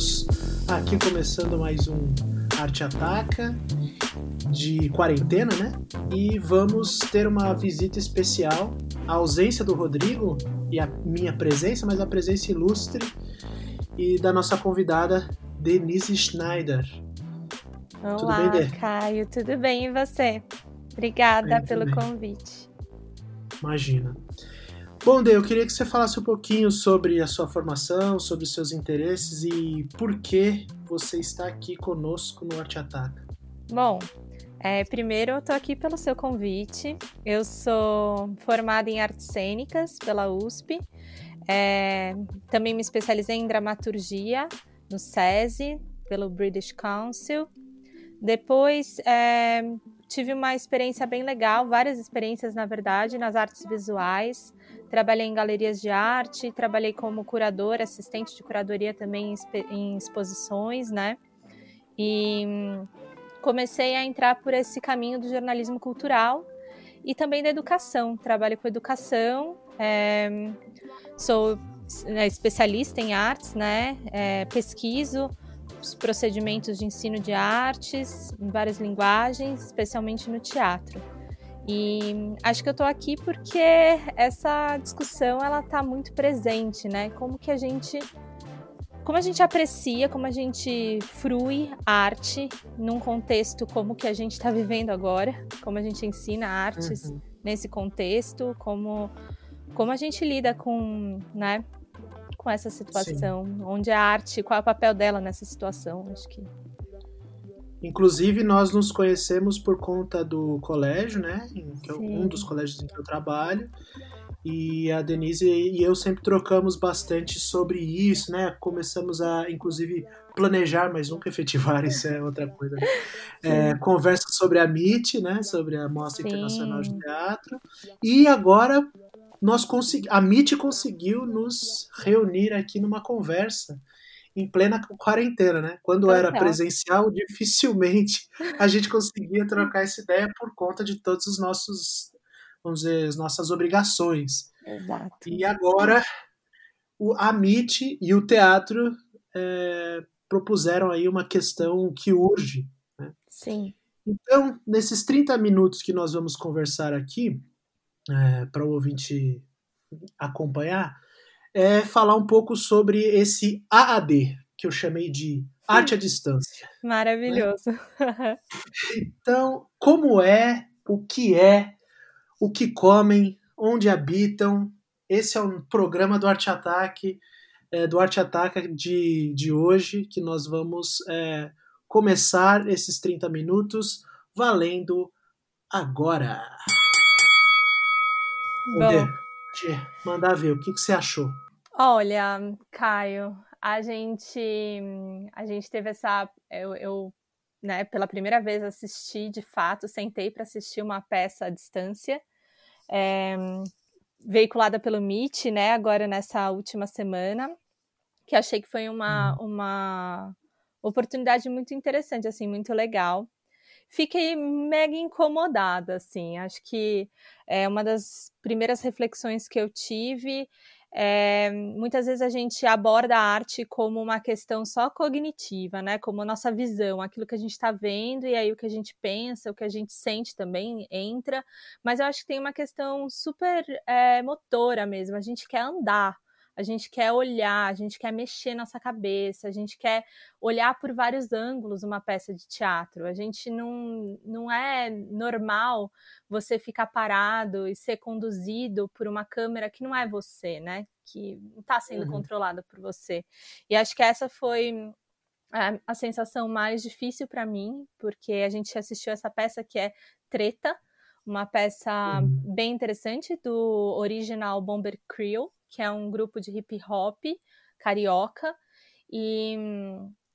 Estamos aqui começando mais um Arte Ataca de quarentena, né? E vamos ter uma visita especial. A ausência do Rodrigo e a minha presença, mas a presença ilustre e da nossa convidada Denise Schneider. Olá, tudo bem, Dê? Caio, tudo bem e você? Obrigada bem, pelo convite. Imagina. Bom, Dê, eu queria que você falasse um pouquinho sobre a sua formação, sobre os seus interesses e por que você está aqui conosco no Arte Ataca. Bom, é, primeiro eu estou aqui pelo seu convite. Eu sou formada em artes cênicas pela USP. É, também me especializei em dramaturgia no SESI, pelo British Council. Depois é, tive uma experiência bem legal, várias experiências, na verdade, nas artes visuais. Trabalhei em galerias de arte, trabalhei como curadora, assistente de curadoria também em exposições, né? E comecei a entrar por esse caminho do jornalismo cultural e também da educação. Trabalho com educação, é, sou né, especialista em artes, né? É, pesquiso os procedimentos de ensino de artes em várias linguagens, especialmente no teatro. E acho que eu estou aqui porque essa discussão ela está muito presente, né? Como que a gente como a gente aprecia, como a gente frui arte num contexto como que a gente está vivendo agora, como a gente ensina artes uhum. nesse contexto, como como a gente lida com, né, com essa situação, Sim. onde a arte, qual é o papel dela nessa situação, acho que Inclusive, nós nos conhecemos por conta do colégio, né? Que é um dos colégios em que eu trabalho. E a Denise e eu sempre trocamos bastante sobre isso, né? Começamos a, inclusive, planejar, mas nunca efetivar, isso é outra coisa. É, conversa sobre a MIT, né? Sobre a Mostra Sim. Internacional de Teatro. E agora nós consegui, a MIT conseguiu nos reunir aqui numa conversa em plena quarentena, né? Quando Total. era presencial, dificilmente a gente conseguia trocar essa ideia por conta de todos os nossos, vamos dizer, as nossas obrigações. Exato. E agora o, a MIT e o teatro é, propuseram aí uma questão que urge. Né? Sim. Então, nesses 30 minutos que nós vamos conversar aqui, é, para o ouvinte acompanhar, é falar um pouco sobre esse AAD, que eu chamei de arte à distância. Maravilhoso. Né? Então, como é, o que é, o que comem, onde habitam. Esse é um programa do Arte Ataque, é, do Arte Ataca de, de hoje, que nós vamos é, começar esses 30 minutos valendo agora. Bom, mandar ver, o que, que você achou? Olha, Caio, a gente, a gente teve essa. Eu, eu né, pela primeira vez assisti de fato, sentei para assistir uma peça à distância, é, veiculada pelo Meet, né, agora nessa última semana, que achei que foi uma, uhum. uma oportunidade muito interessante, assim, muito legal fiquei mega incomodada, assim. Acho que é uma das primeiras reflexões que eu tive. É, muitas vezes a gente aborda a arte como uma questão só cognitiva, né? Como nossa visão, aquilo que a gente está vendo e aí o que a gente pensa, o que a gente sente também entra. Mas eu acho que tem uma questão super é, motora mesmo. A gente quer andar a gente quer olhar, a gente quer mexer nossa cabeça, a gente quer olhar por vários ângulos uma peça de teatro. A gente não, não é normal você ficar parado e ser conduzido por uma câmera que não é você, né? Que está sendo uhum. controlada por você. E acho que essa foi a, a sensação mais difícil para mim, porque a gente assistiu essa peça que é Treta, uma peça uhum. bem interessante do original Bomber Crew, que é um grupo de hip hop carioca. E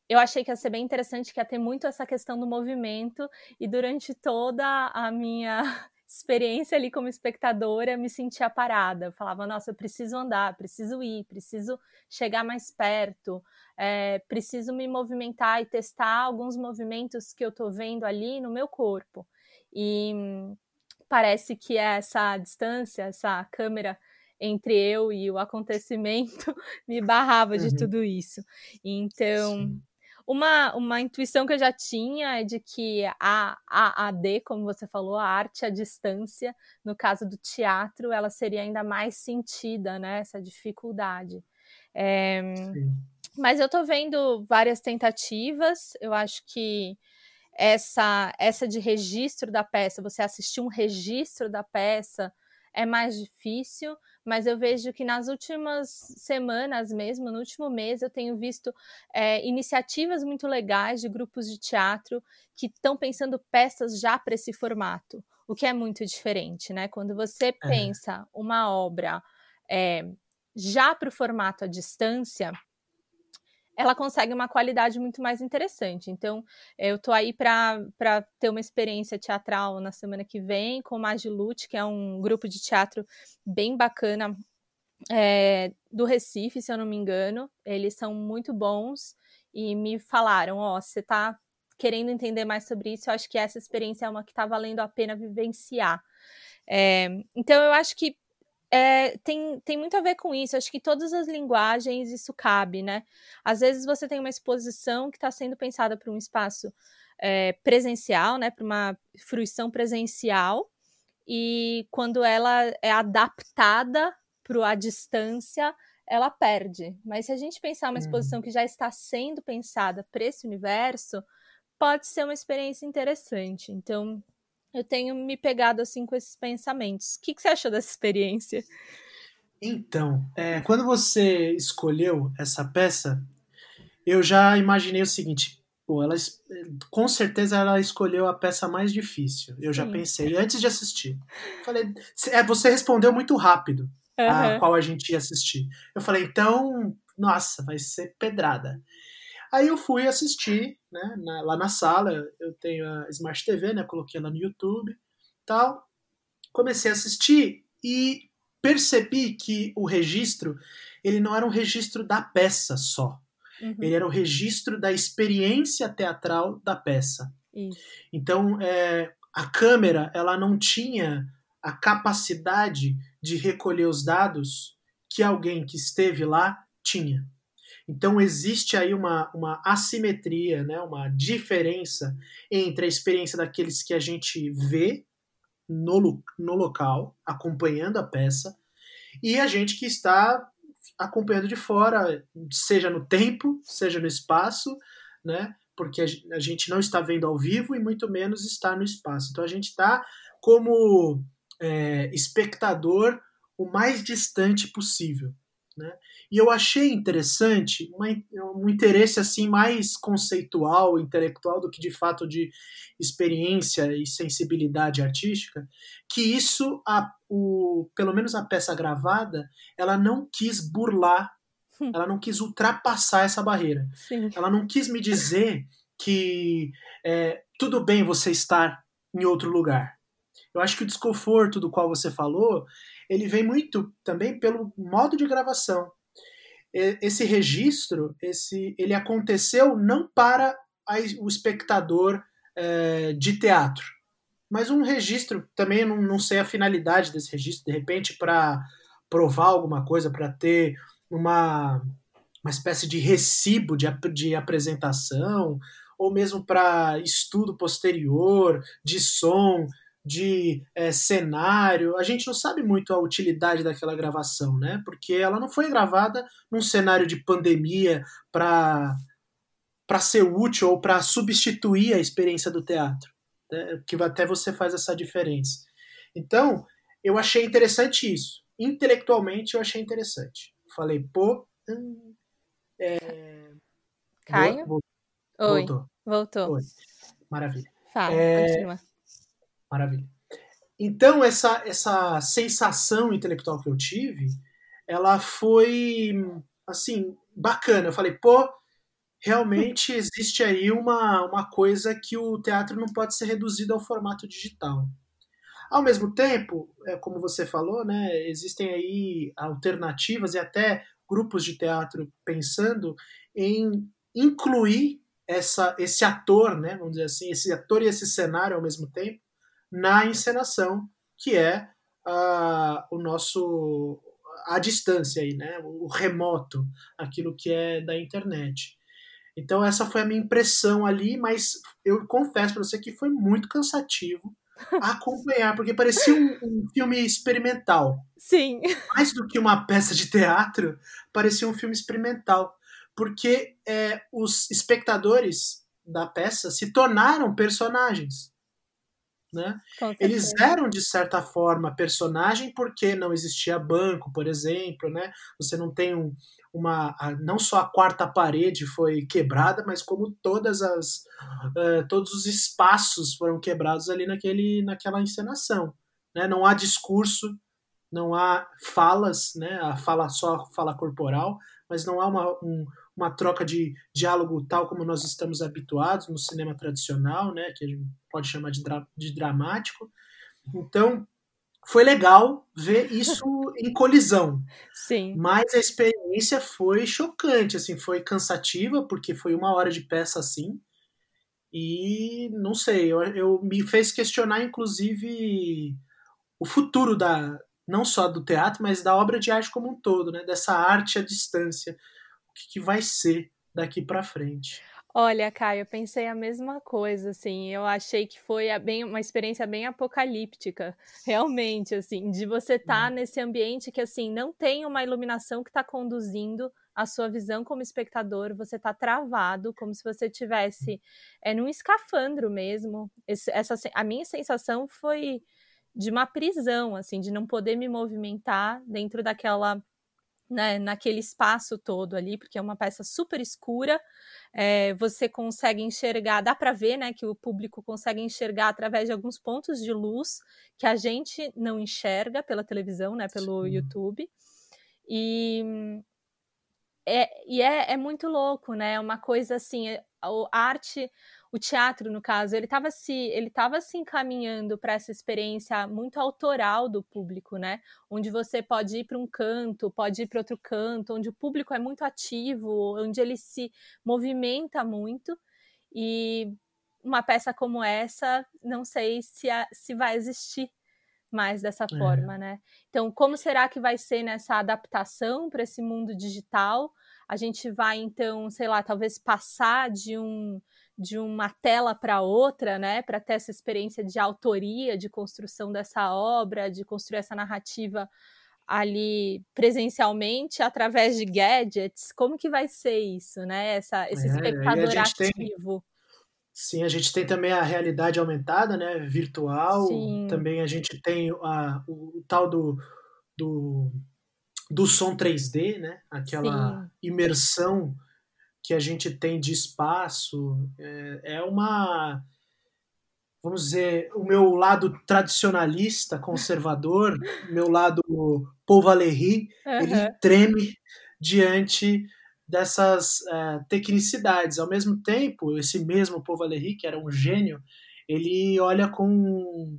eu achei que ia ser bem interessante, que ia ter muito essa questão do movimento, e durante toda a minha experiência ali como espectadora, me sentia parada. Eu falava, nossa, eu preciso andar, preciso ir, preciso chegar mais perto, é, preciso me movimentar e testar alguns movimentos que eu tô vendo ali no meu corpo. E parece que essa distância, essa câmera entre eu e o acontecimento me barrava de uhum. tudo isso. Então, Sim. uma, uma intuição que eu já tinha é de que a, a AD, como você falou, a arte à distância, no caso do teatro, ela seria ainda mais sentida, né? Essa dificuldade. É, mas eu tô vendo várias tentativas, eu acho que essa, essa de registro da peça, você assistir um registro da peça é mais difícil, mas eu vejo que nas últimas semanas mesmo, no último mês, eu tenho visto é, iniciativas muito legais de grupos de teatro que estão pensando peças já para esse formato, o que é muito diferente, né? Quando você é. pensa uma obra é, já para o formato à distância, ela consegue uma qualidade muito mais interessante. Então, eu tô aí para ter uma experiência teatral na semana que vem com o Magilute, que é um grupo de teatro bem bacana é, do Recife, se eu não me engano. Eles são muito bons e me falaram: Ó, oh, você tá querendo entender mais sobre isso, eu acho que essa experiência é uma que tá valendo a pena vivenciar. É, então, eu acho que é, tem, tem muito a ver com isso. Acho que todas as linguagens isso cabe, né? Às vezes você tem uma exposição que está sendo pensada para um espaço é, presencial, né? Para uma fruição presencial, e quando ela é adaptada para a distância, ela perde. Mas se a gente pensar uma exposição uhum. que já está sendo pensada para esse universo, pode ser uma experiência interessante. Então, eu tenho me pegado assim com esses pensamentos. O que, que você achou dessa experiência? Então, é, quando você escolheu essa peça, eu já imaginei o seguinte: pô, ela, com certeza ela escolheu a peça mais difícil. Eu Sim. já pensei antes de assistir. Falei, é, você respondeu muito rápido uhum. a qual a gente ia assistir. Eu falei, então, nossa, vai ser pedrada. Aí eu fui assistir, né, na, lá na sala, eu tenho a Smart TV, né, coloquei ela no YouTube, tal. Comecei a assistir e percebi que o registro, ele não era um registro da peça só. Uhum. Ele era o registro da experiência teatral da peça. Isso. Então, é, a câmera, ela não tinha a capacidade de recolher os dados que alguém que esteve lá tinha. Então existe aí uma, uma assimetria, né, uma diferença entre a experiência daqueles que a gente vê no, no local, acompanhando a peça, e a gente que está acompanhando de fora, seja no tempo, seja no espaço, né? Porque a gente não está vendo ao vivo e muito menos está no espaço. Então a gente está como é, espectador o mais distante possível. Né? E eu achei interessante uma, um interesse assim mais conceitual, intelectual do que de fato de experiência e sensibilidade artística, que isso a, o, pelo menos a peça gravada, ela não quis burlar, hum. ela não quis ultrapassar essa barreira. Sim. Ela não quis me dizer que é, tudo bem você estar em outro lugar. Eu acho que o desconforto do qual você falou ele vem muito também pelo modo de gravação. Esse registro, esse, ele aconteceu não para a, o espectador é, de teatro, mas um registro, também não, não sei a finalidade desse registro, de repente para provar alguma coisa, para ter uma, uma espécie de recibo de, de apresentação, ou mesmo para estudo posterior, de som, de é, cenário. A gente não sabe muito a utilidade daquela gravação, né? Porque ela não foi gravada num cenário de pandemia para para ser útil ou para substituir a experiência do teatro, né? que até você faz essa diferença. Então, eu achei interessante isso. Intelectualmente, eu achei interessante. Falei, pô. Hum, é... Caio? Voltou. Oi. Voltou. Oi. Maravilha. Fala, é... continua. Maravilha. Então, essa, essa sensação intelectual que eu tive, ela foi, assim, bacana. Eu falei, pô, realmente existe aí uma, uma coisa que o teatro não pode ser reduzido ao formato digital. Ao mesmo tempo, é, como você falou, né, existem aí alternativas e até grupos de teatro pensando em incluir essa, esse ator, né, vamos dizer assim, esse ator e esse cenário ao mesmo tempo, na encenação, que é uh, o nosso à distância aí, né? O remoto, aquilo que é da internet. Então essa foi a minha impressão ali, mas eu confesso para você que foi muito cansativo acompanhar, porque parecia um, um, filme experimental. Sim. Mais do que uma peça de teatro, parecia um filme experimental, porque é, os espectadores da peça se tornaram personagens. Né? Eles eram, de certa forma, personagem porque não existia banco, por exemplo, né? Você não tem um, uma. Não só a quarta parede foi quebrada, mas como todas as. Uh, todos os espaços foram quebrados ali naquele, naquela encenação. Né? Não há discurso, não há falas, né? A fala só fala corporal, mas não há uma, um, uma troca de diálogo tal como nós estamos habituados no cinema tradicional, né, que a gente pode chamar de, dra de dramático. Então, foi legal ver isso em colisão. Sim. Mas a experiência foi chocante, assim, foi cansativa, porque foi uma hora de peça assim. E não sei, eu, eu me fez questionar, inclusive, o futuro da não só do teatro, mas da obra de arte como um todo, né? Dessa arte à distância que, que vai ser daqui para frente. Olha, Caio, eu pensei a mesma coisa, assim, eu achei que foi bem, uma experiência bem apocalíptica, realmente, assim, de você estar tá hum. nesse ambiente que, assim, não tem uma iluminação que está conduzindo a sua visão como espectador, você está travado, como se você tivesse é, num escafandro mesmo. Esse, essa, a minha sensação foi de uma prisão, assim, de não poder me movimentar dentro daquela né, naquele espaço todo ali, porque é uma peça super escura. É, você consegue enxergar, dá para ver, né, que o público consegue enxergar através de alguns pontos de luz que a gente não enxerga pela televisão, né, pelo Sim. YouTube. E é, e é, é muito louco, né? É uma coisa assim, a arte o teatro, no caso, ele estava se, ele tava se encaminhando para essa experiência muito autoral do público, né? Onde você pode ir para um canto, pode ir para outro canto, onde o público é muito ativo, onde ele se movimenta muito. E uma peça como essa, não sei se, a, se vai existir mais dessa é. forma, né? Então, como será que vai ser nessa adaptação para esse mundo digital? A gente vai, então, sei lá, talvez passar de um de uma tela para outra, né, para ter essa experiência de autoria, de construção dessa obra, de construir essa narrativa ali presencialmente através de gadgets. Como que vai ser isso, né? Essa, esse é, espectador ativo. Tem, sim, a gente tem também a realidade aumentada, né? Virtual. Sim. Também a gente tem a, o, o tal do, do, do som 3D, né? Aquela sim. imersão que a gente tem de espaço é, é uma vamos dizer, o meu lado tradicionalista, conservador, meu lado Paul Valéry, uhum. ele treme diante dessas uh, tecnicidades. Ao mesmo tempo, esse mesmo Paul Valéry, que era um gênio, ele olha com,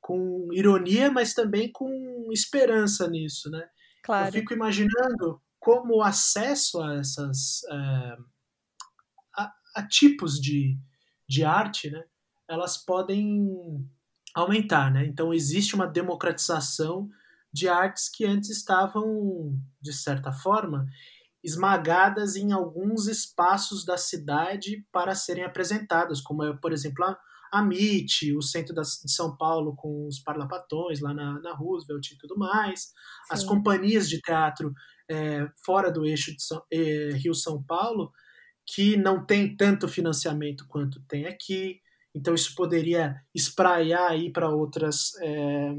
com ironia, mas também com esperança nisso, né? Claro. Eu fico imaginando como o acesso a essas é, a, a, tipos de, de arte, né, elas podem aumentar, né? Então existe uma democratização de artes que antes estavam, de certa forma, esmagadas em alguns espaços da cidade para serem apresentadas, como é, por exemplo, a, a MIT, o centro da, de São Paulo com os parlapatões lá na, na Roosevelt e tudo mais, Sim. as companhias de teatro é, fora do eixo de São, é, Rio-São Paulo, que não tem tanto financiamento quanto tem aqui. Então, isso poderia espraiar aí para outras é,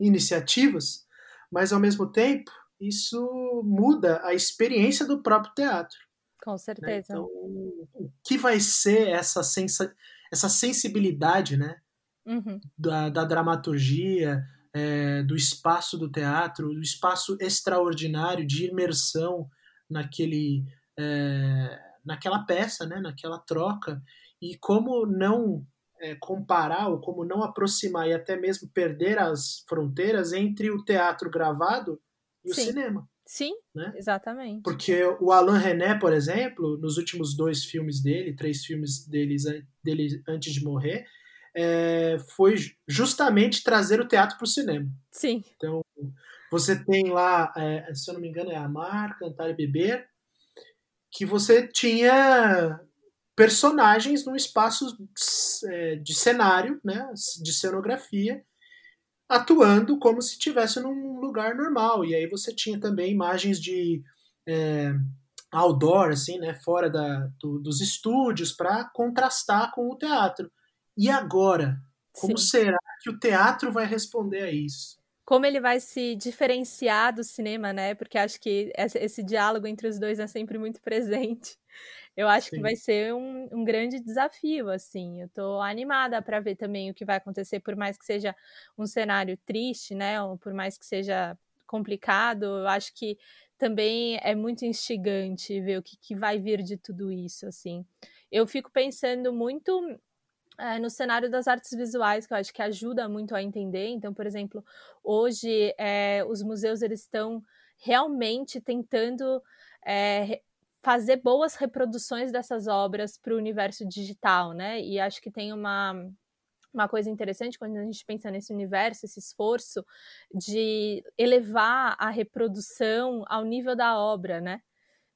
iniciativas, mas, ao mesmo tempo, isso muda a experiência do próprio teatro. Com né? certeza. Né? Então, o que vai ser essa, sensa, essa sensibilidade né, uhum. da, da dramaturgia, é, do espaço do teatro, do espaço extraordinário de imersão naquele, é, naquela peça, né, naquela troca, e como não é, comparar ou como não aproximar e até mesmo perder as fronteiras entre o teatro gravado e Sim. o cinema. Sim, né? exatamente. Porque o Alain René, por exemplo, nos últimos dois filmes dele, três filmes deles, dele antes de morrer, é, foi justamente trazer o teatro para o cinema. Sim. Então, Você tem lá, é, se eu não me engano, é Amar, Cantar e Beber, que você tinha personagens num espaço é, de cenário, né, de cenografia, atuando como se estivesse num lugar normal. E aí você tinha também imagens de é, outdoor, assim, né, fora da, do, dos estúdios, para contrastar com o teatro. E agora? Como Sim. será que o teatro vai responder a isso? Como ele vai se diferenciar do cinema, né? Porque acho que esse, diálogo entre os dois é sempre muito presente. Eu acho Sim. que vai ser um, um, grande desafio, assim. Eu tô animada para ver também o que vai acontecer, por mais que seja um cenário triste, né? Ou por mais que seja complicado, eu acho que também é muito instigante ver o que, que vai vir de tudo isso, assim. Eu fico pensando muito é, no cenário das artes visuais, que eu acho que ajuda muito a entender. Então, por exemplo, hoje é, os museus eles estão realmente tentando é, fazer boas reproduções dessas obras para o universo digital, né? E acho que tem uma uma coisa interessante quando a gente pensa nesse universo, esse esforço de elevar a reprodução ao nível da obra, né?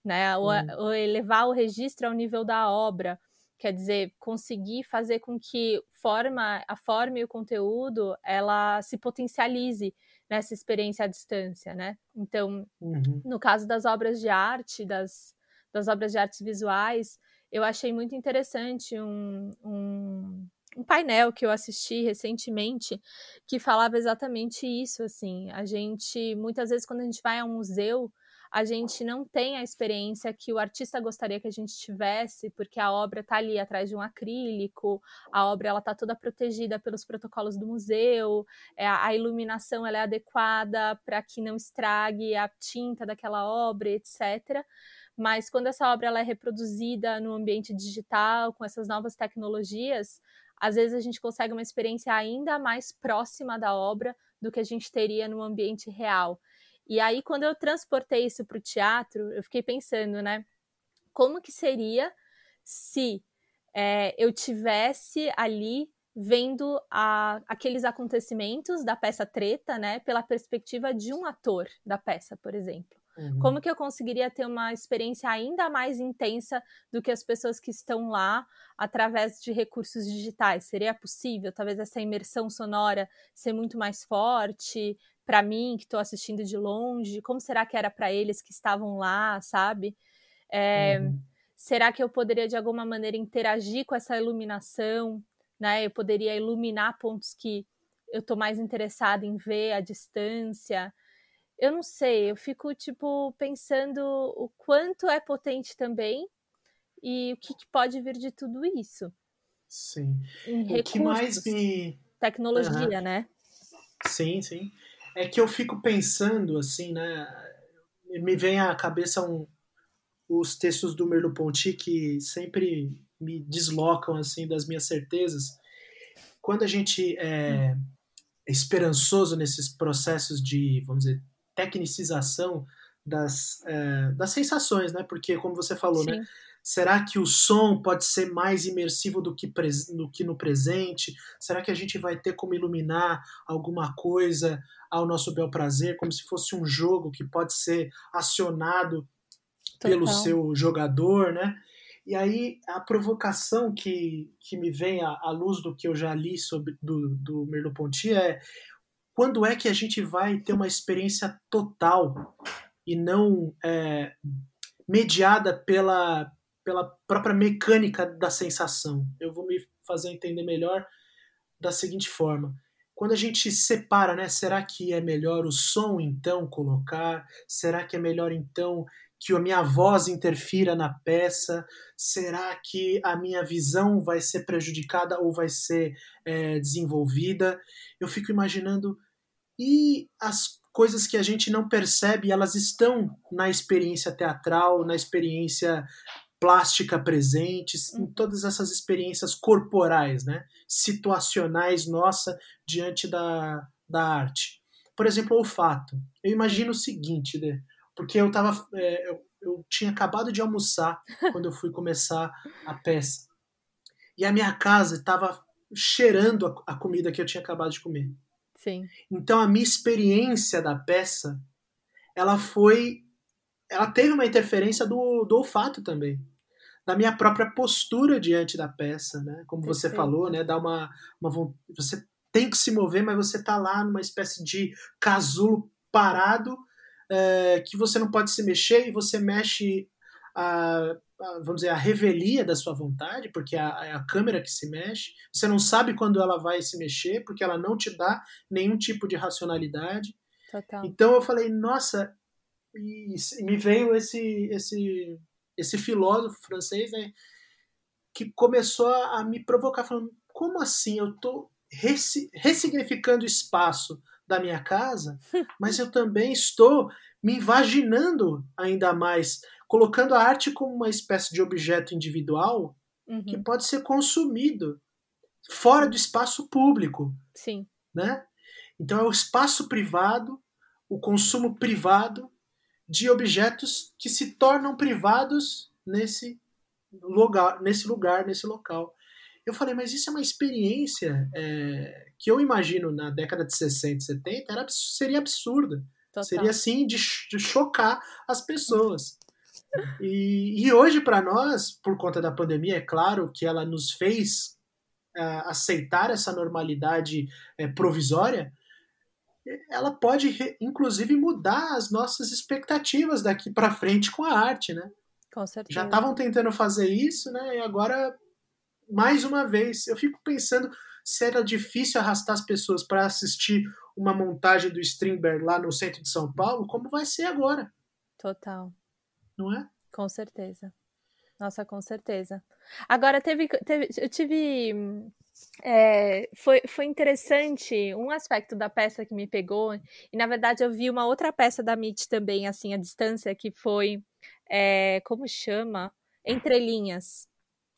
né? Ou, ou elevar o registro ao nível da obra. Quer dizer, conseguir fazer com que forma, a forma e o conteúdo ela se potencialize nessa experiência à distância, né? Então, uhum. no caso das obras de arte, das, das obras de artes visuais, eu achei muito interessante um, um um painel que eu assisti recentemente que falava exatamente isso, assim, a gente, muitas vezes quando a gente vai a um museu, a gente não tem a experiência que o artista gostaria que a gente tivesse, porque a obra está ali atrás de um acrílico, a obra ela está toda protegida pelos protocolos do museu, é, a iluminação ela é adequada para que não estrague a tinta daquela obra, etc. Mas quando essa obra ela é reproduzida no ambiente digital, com essas novas tecnologias, às vezes a gente consegue uma experiência ainda mais próxima da obra do que a gente teria no ambiente real. E aí, quando eu transportei isso para o teatro, eu fiquei pensando, né? Como que seria se é, eu tivesse ali vendo a, aqueles acontecimentos da peça treta, né, pela perspectiva de um ator da peça, por exemplo. Uhum. Como que eu conseguiria ter uma experiência ainda mais intensa do que as pessoas que estão lá através de recursos digitais? Seria possível, talvez, essa imersão sonora ser muito mais forte para mim, que estou assistindo de longe? Como será que era para eles que estavam lá, sabe? É, uhum. Será que eu poderia, de alguma maneira, interagir com essa iluminação? Né? Eu poderia iluminar pontos que eu estou mais interessada em ver à distância eu não sei, eu fico, tipo, pensando o quanto é potente também e o que, que pode vir de tudo isso. Sim. Em o que mais me. Tecnologia, uhum. né? Sim, sim. É que eu fico pensando, assim, né? Me vem à cabeça um, os textos do Merleau-Ponty que sempre me deslocam, assim, das minhas certezas. Quando a gente é hum. esperançoso nesses processos de, vamos dizer, tecnicização das, é, das sensações, né? Porque, como você falou, né? Sim. né? Será que o som pode ser mais imersivo do que, do que no presente? Será que a gente vai ter como iluminar alguma coisa ao nosso bel prazer, como se fosse um jogo que pode ser acionado Total. pelo seu jogador, né? E aí a provocação que, que me vem à, à luz do que eu já li sobre do, do Merleau-Ponty é quando é que a gente vai ter uma experiência total e não é, mediada pela, pela própria mecânica da sensação? Eu vou me fazer entender melhor da seguinte forma. Quando a gente separa, né? Será que é melhor o som então colocar? Será que é melhor então que a minha voz interfira na peça? Será que a minha visão vai ser prejudicada ou vai ser é, desenvolvida? Eu fico imaginando e as coisas que a gente não percebe, elas estão na experiência teatral, na experiência plástica presentes, em todas essas experiências corporais, né? situacionais nossa diante da, da arte. Por exemplo, o olfato. Eu imagino o seguinte, né? Porque eu tava, é, eu, eu tinha acabado de almoçar quando eu fui começar a peça. E a minha casa estava cheirando a, a comida que eu tinha acabado de comer. Sim. Então a minha experiência da peça, ela foi, ela teve uma interferência do, do olfato também, da minha própria postura diante da peça, né? Como Perfeito. você falou, né? Dá uma, uma você tem que se mover, mas você tá lá numa espécie de casulo parado é, que você não pode se mexer e você mexe a, a, vamos dizer, a revelia da sua vontade, porque é a, é a câmera que se mexe. Você não sabe quando ela vai se mexer, porque ela não te dá nenhum tipo de racionalidade. Total. Então eu falei, nossa, e, e me veio esse, esse, esse filósofo francês, né, que começou a me provocar, falando, como assim? Eu estou ressignificando espaço da minha casa, mas eu também estou me imaginando ainda mais, colocando a arte como uma espécie de objeto individual uhum. que pode ser consumido fora do espaço público. Sim. Né? Então é o espaço privado, o consumo privado de objetos que se tornam privados nesse lugar, nesse lugar, nesse local. Eu falei, mas isso é uma experiência é, que eu imagino na década de 60 e 70 era, seria absurda. Total. Seria assim de, de, chocar as pessoas. E, e hoje, para nós, por conta da pandemia, é claro que ela nos fez uh, aceitar essa normalidade uh, provisória, ela pode, inclusive, mudar as nossas expectativas daqui para frente com a arte, né? Com certeza. Já estavam tentando fazer isso, né? E agora, mais uma vez, eu fico pensando se era difícil arrastar as pessoas para assistir uma montagem do Strindberg lá no centro de São Paulo, como vai ser agora. Total. Não é? Com certeza. Nossa, com certeza. Agora, teve, teve eu tive. É, foi, foi interessante um aspecto da peça que me pegou, e na verdade eu vi uma outra peça da MIT também, assim, à distância, que foi. É, como chama? Entre linhas.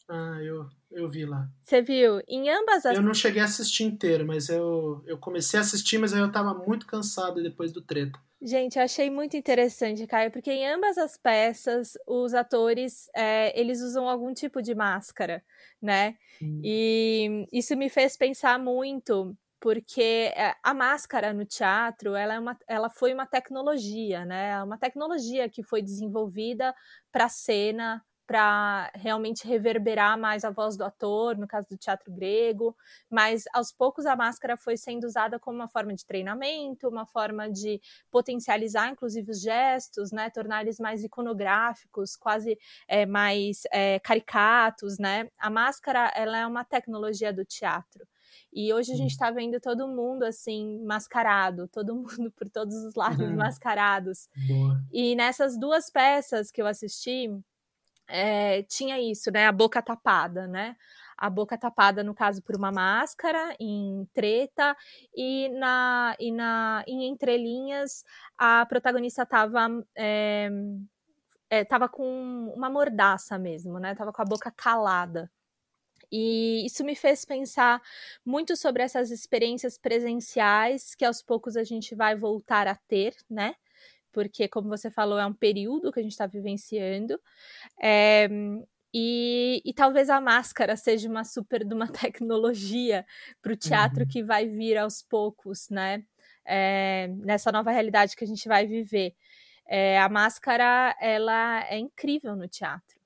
Ah, eu, eu vi lá. Você viu? Em ambas as. Eu não cheguei a assistir inteiro, mas eu, eu comecei a assistir, mas aí eu tava muito cansado depois do treta. Gente, eu achei muito interessante, Caio, porque em ambas as peças os atores é, eles usam algum tipo de máscara, né? Hum. E isso me fez pensar muito porque é, a máscara no teatro ela, é uma, ela foi uma tecnologia, né? É uma tecnologia que foi desenvolvida para a cena, para realmente reverberar mais a voz do ator, no caso do teatro grego, mas aos poucos a máscara foi sendo usada como uma forma de treinamento, uma forma de potencializar inclusive os gestos, né, tornar eles mais iconográficos, quase é, mais é, caricatos, né? A máscara ela é uma tecnologia do teatro. E hoje a gente está vendo todo mundo assim, mascarado, todo mundo por todos os lados uhum. mascarados. Boa. E nessas duas peças que eu assisti, é, tinha isso, né? A boca tapada, né? A boca tapada, no caso, por uma máscara em treta, e na, e na em entrelinhas a protagonista estava é, é, tava com uma mordaça mesmo, né? Tava com a boca calada. E isso me fez pensar muito sobre essas experiências presenciais que aos poucos a gente vai voltar a ter, né? Porque, como você falou, é um período que a gente está vivenciando. É, e, e, talvez a máscara seja uma super de uma tecnologia para o teatro uhum. que vai vir aos poucos, né? É, nessa nova realidade que a gente vai viver. É, a máscara, ela é incrível no teatro.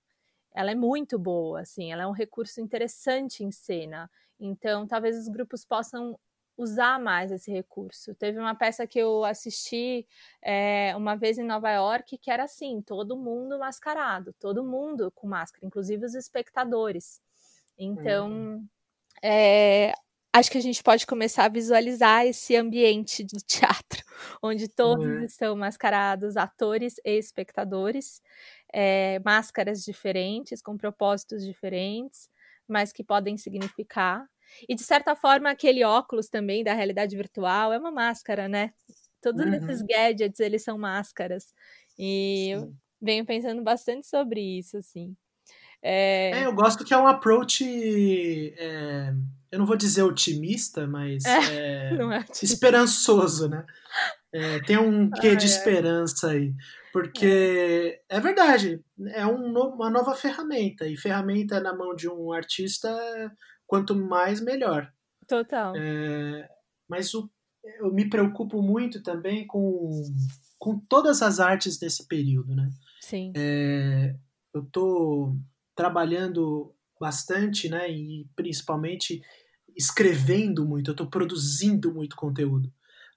Ela é muito boa, assim, ela é um recurso interessante em cena. Então, talvez os grupos possam usar mais esse recurso. Teve uma peça que eu assisti é, uma vez em Nova York que era assim, todo mundo mascarado, todo mundo com máscara, inclusive os espectadores. Então, é, acho que a gente pode começar a visualizar esse ambiente de teatro, onde todos uhum. estão mascarados, atores e espectadores, é, máscaras diferentes, com propósitos diferentes, mas que podem significar e de certa forma, aquele óculos também da realidade virtual é uma máscara, né? Todos uhum. esses gadgets, eles são máscaras. E Sim. eu venho pensando bastante sobre isso, assim. É... é eu gosto que é um approach. É, eu não vou dizer otimista, mas é, é esperançoso, né? É, tem um quê de esperança aí. Porque é, verdade, é um, uma nova ferramenta. E ferramenta na mão de um artista quanto mais melhor. Total. É, mas o, eu me preocupo muito também com, com todas as artes desse período, né? Sim. É, eu estou trabalhando bastante, né? E principalmente escrevendo muito, eu estou produzindo muito conteúdo.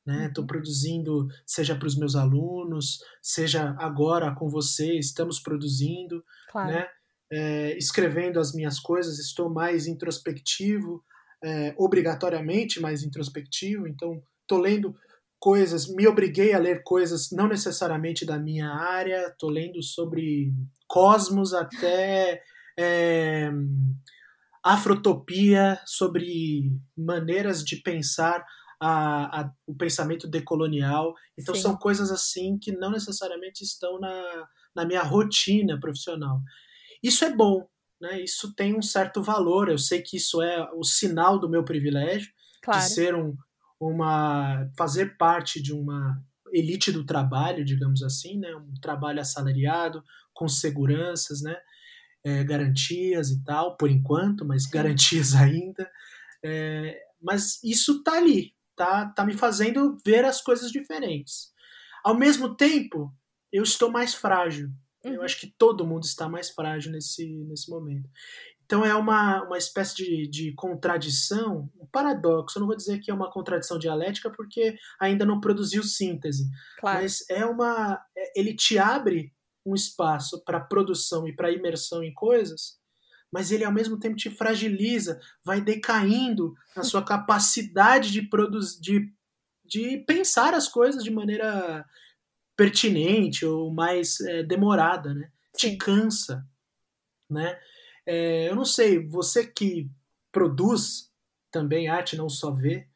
Estou né? produzindo, seja para os meus alunos, seja agora com você, estamos produzindo, claro. né? É, escrevendo as minhas coisas, estou mais introspectivo, é, obrigatoriamente mais introspectivo, então estou lendo coisas, me obriguei a ler coisas não necessariamente da minha área, estou lendo sobre cosmos até é, afrotopia, sobre maneiras de pensar a, a, o pensamento decolonial. Então Sim. são coisas assim que não necessariamente estão na, na minha rotina profissional. Isso é bom, né? Isso tem um certo valor. Eu sei que isso é o sinal do meu privilégio claro. de ser um, uma fazer parte de uma elite do trabalho, digamos assim, né? Um trabalho assalariado com seguranças, né? É, garantias e tal, por enquanto, mas garantias ainda. É, mas isso tá ali, tá, tá me fazendo ver as coisas diferentes. Ao mesmo tempo, eu estou mais frágil. Uhum. Eu acho que todo mundo está mais frágil nesse, nesse momento. Então é uma, uma espécie de, de contradição, um paradoxo. Eu não vou dizer que é uma contradição dialética porque ainda não produziu síntese. Claro. Mas é uma. É, ele te abre um espaço para produção e para imersão em coisas mas ele ao mesmo tempo te fragiliza, vai decaindo na sua capacidade de produzir, de, de pensar as coisas de maneira pertinente ou mais é, demorada, né? Sim. Te cansa, né? É, eu não sei, você que produz também arte, não só vê,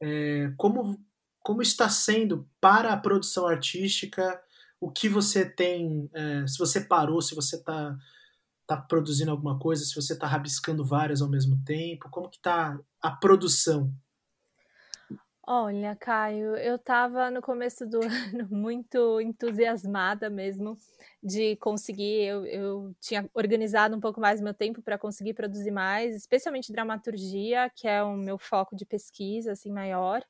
é, como, como está sendo para a produção artística, o que você tem, é, se você parou, se você está tá produzindo alguma coisa, se você está rabiscando várias ao mesmo tempo, como que tá a produção? Olha, Caio, eu estava no começo do ano muito entusiasmada mesmo de conseguir. Eu, eu tinha organizado um pouco mais meu tempo para conseguir produzir mais, especialmente dramaturgia, que é o meu foco de pesquisa assim maior.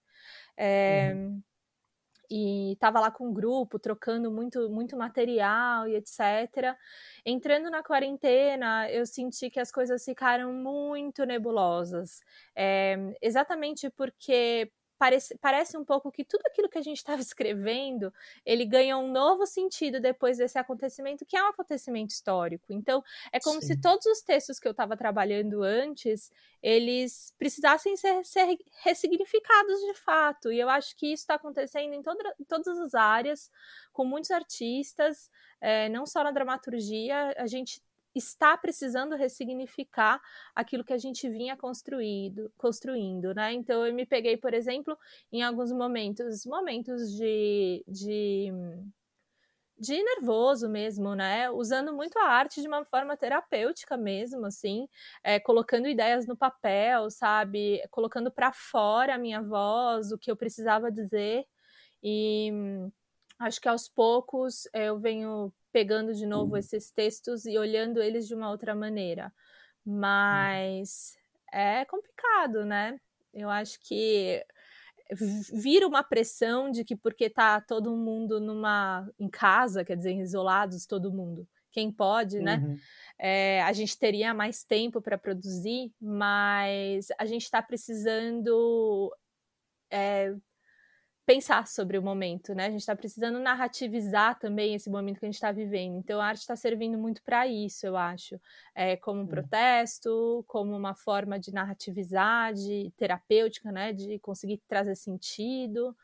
É, uhum e estava lá com um grupo, trocando muito, muito material e etc. Entrando na quarentena, eu senti que as coisas ficaram muito nebulosas, é, exatamente porque parece, parece um pouco que tudo aquilo que a gente estava escrevendo, ele ganha um novo sentido depois desse acontecimento, que é um acontecimento histórico. Então, é como Sim. se todos os textos que eu estava trabalhando antes, eles precisassem ser, ser, ressignificados de fato. E eu acho que isso está acontecendo em, toda, em todas as áreas, com muitos artistas, é, não só na dramaturgia, a gente está precisando ressignificar aquilo que a gente vinha construído, construindo, né? Então eu me peguei, por exemplo, em alguns momentos, momentos de, de de nervoso mesmo, né? Usando muito a arte de uma forma terapêutica mesmo, assim, é, colocando ideias no papel, sabe? Colocando para fora a minha voz, o que eu precisava dizer. E acho que aos poucos eu venho pegando de novo uhum. esses textos e olhando eles de uma outra maneira. Mas é complicado, né? Eu acho que vira uma pressão de que porque tá todo mundo numa em casa, quer dizer, isolados todo mundo, quem pode, né? Uhum. É, a gente teria mais tempo para produzir, mas a gente está precisando é, pensar sobre o momento, né? A gente está precisando narrativizar também esse momento que a gente está vivendo. Então, a arte está servindo muito para isso, eu acho, é, como um protesto, como uma forma de narrativizar, de terapêutica, né? De conseguir trazer sentido.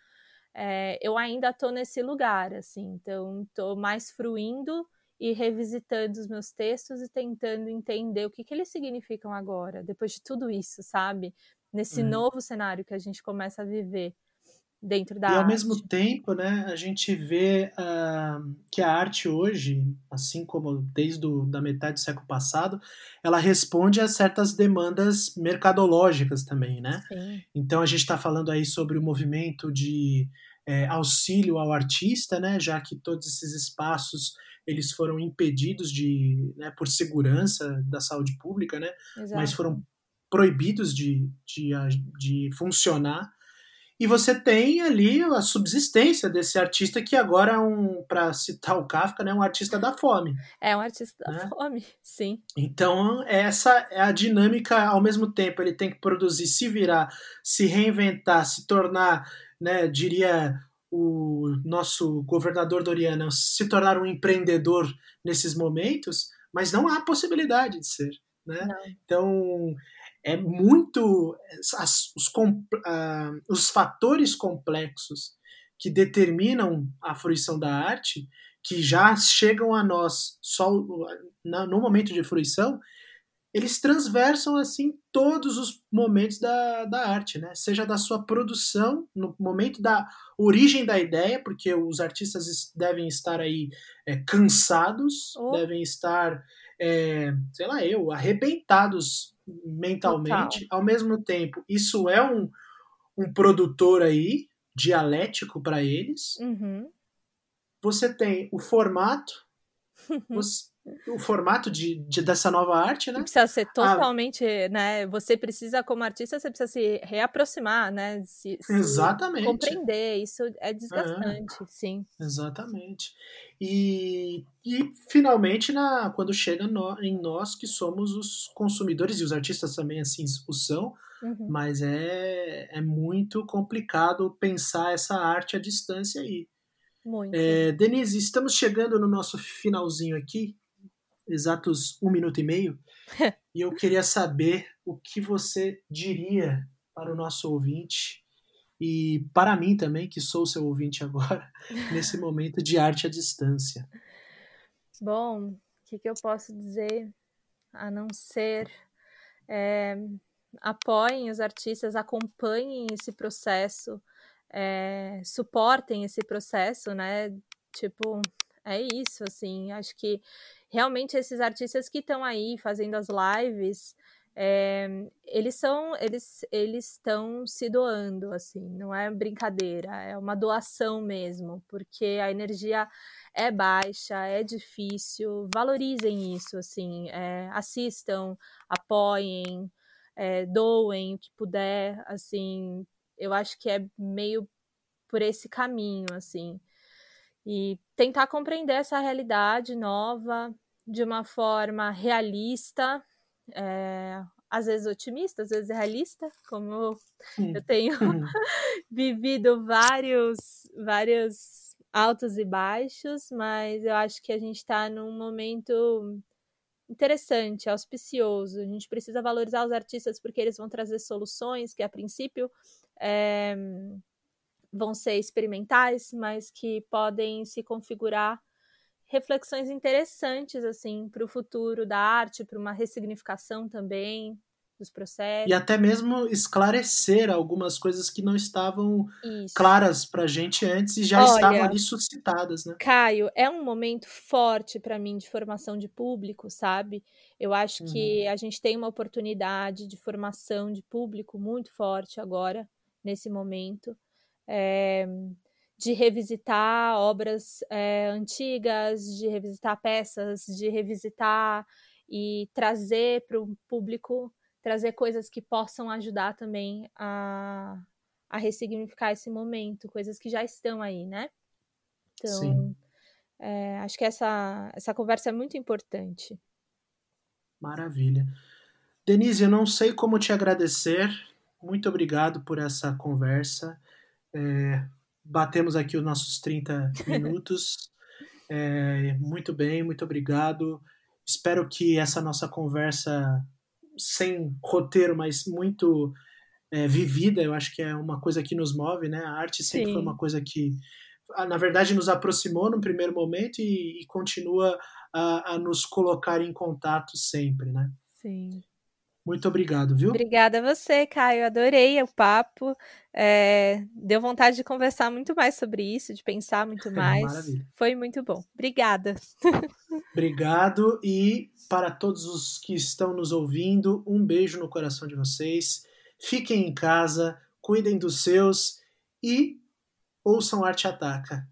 É, eu ainda estou nesse lugar, assim. Então, estou mais fruindo e revisitando os meus textos e tentando entender o que, que eles significam agora, depois de tudo isso, sabe? Nesse uhum. novo cenário que a gente começa a viver dentro da e arte. ao mesmo tempo, né, a gente vê uh, que a arte hoje, assim como desde do, da metade do século passado, ela responde a certas demandas mercadológicas também, né? Sim. Então a gente está falando aí sobre o movimento de é, auxílio ao artista, né, já que todos esses espaços eles foram impedidos de, né, por segurança da saúde pública, né, Exato. mas foram proibidos de, de, de funcionar e você tem ali a subsistência desse artista que agora é um, para citar o Kafka, né, um artista da fome. É um artista né? da fome, sim. Então, essa é a dinâmica ao mesmo tempo, ele tem que produzir, se virar, se reinventar, se tornar, né, diria o nosso governador Doriana, se tornar um empreendedor nesses momentos, mas não há possibilidade de ser. Né? Então, é muito. As, os, uh, os fatores complexos que determinam a fruição da arte, que já chegam a nós só no momento de fruição, eles transversam assim todos os momentos da, da arte, né? Seja da sua produção, no momento da origem da ideia, porque os artistas devem estar aí é, cansados, oh. devem estar, é, sei lá, eu, arrebentados mentalmente. Total. Ao mesmo tempo, isso é um, um produtor aí dialético para eles. Uhum. Você tem o formato, você, o formato de, de, dessa nova arte, né? Precisa ser totalmente, ah, né? Você precisa, como artista, você precisa se reaproximar, né? Se, se exatamente. Compreender, isso é desgastante, é, sim. Exatamente. E, e finalmente, na, quando chega no, em nós que somos os consumidores, e os artistas também assim o são, uhum. mas é, é muito complicado pensar essa arte à distância aí. Muito. É, Denise, estamos chegando no nosso finalzinho aqui exatos um minuto e meio, e eu queria saber o que você diria para o nosso ouvinte e para mim também, que sou seu ouvinte agora, nesse momento de arte à distância. Bom, o que, que eu posso dizer a não ser é, apoiem os artistas, acompanhem esse processo, é, suportem esse processo, né? Tipo, é isso, assim, acho que realmente esses artistas que estão aí fazendo as lives, é, eles são eles eles estão se doando assim não é brincadeira é uma doação mesmo porque a energia é baixa é difícil valorizem isso assim é, assistam apoiem é, doem o que puder assim eu acho que é meio por esse caminho assim e tentar compreender essa realidade nova de uma forma realista, é, às vezes otimista, às vezes realista, como eu tenho vivido vários, vários altos e baixos, mas eu acho que a gente está num momento interessante, auspicioso. A gente precisa valorizar os artistas porque eles vão trazer soluções que, a princípio, é, vão ser experimentais, mas que podem se configurar reflexões interessantes assim para o futuro da arte, para uma ressignificação também dos processos. E até mesmo esclarecer algumas coisas que não estavam Isso. claras para a gente antes e já Olha, estavam ali suscitadas, né? Caio, é um momento forte para mim de formação de público, sabe? Eu acho uhum. que a gente tem uma oportunidade de formação de público muito forte agora, nesse momento. É, de revisitar obras é, antigas, de revisitar peças, de revisitar e trazer para o público, trazer coisas que possam ajudar também a, a ressignificar esse momento, coisas que já estão aí, né? Então, é, acho que essa, essa conversa é muito importante. Maravilha. Denise, eu não sei como te agradecer. Muito obrigado por essa conversa. É, batemos aqui os nossos 30 minutos. É, muito bem, muito obrigado. Espero que essa nossa conversa, sem roteiro, mas muito é, vivida, eu acho que é uma coisa que nos move, né? A arte sempre Sim. foi uma coisa que, na verdade, nos aproximou no primeiro momento e, e continua a, a, nos colocar em contato sempre, né? Sim. Muito obrigado, viu? Obrigada a você, Caio. Adorei o papo. É, deu vontade de conversar muito mais sobre isso, de pensar muito mais. Maravilha. Foi muito bom. Obrigada. Obrigado e para todos os que estão nos ouvindo, um beijo no coração de vocês. Fiquem em casa, cuidem dos seus e ouçam Arte Ataca.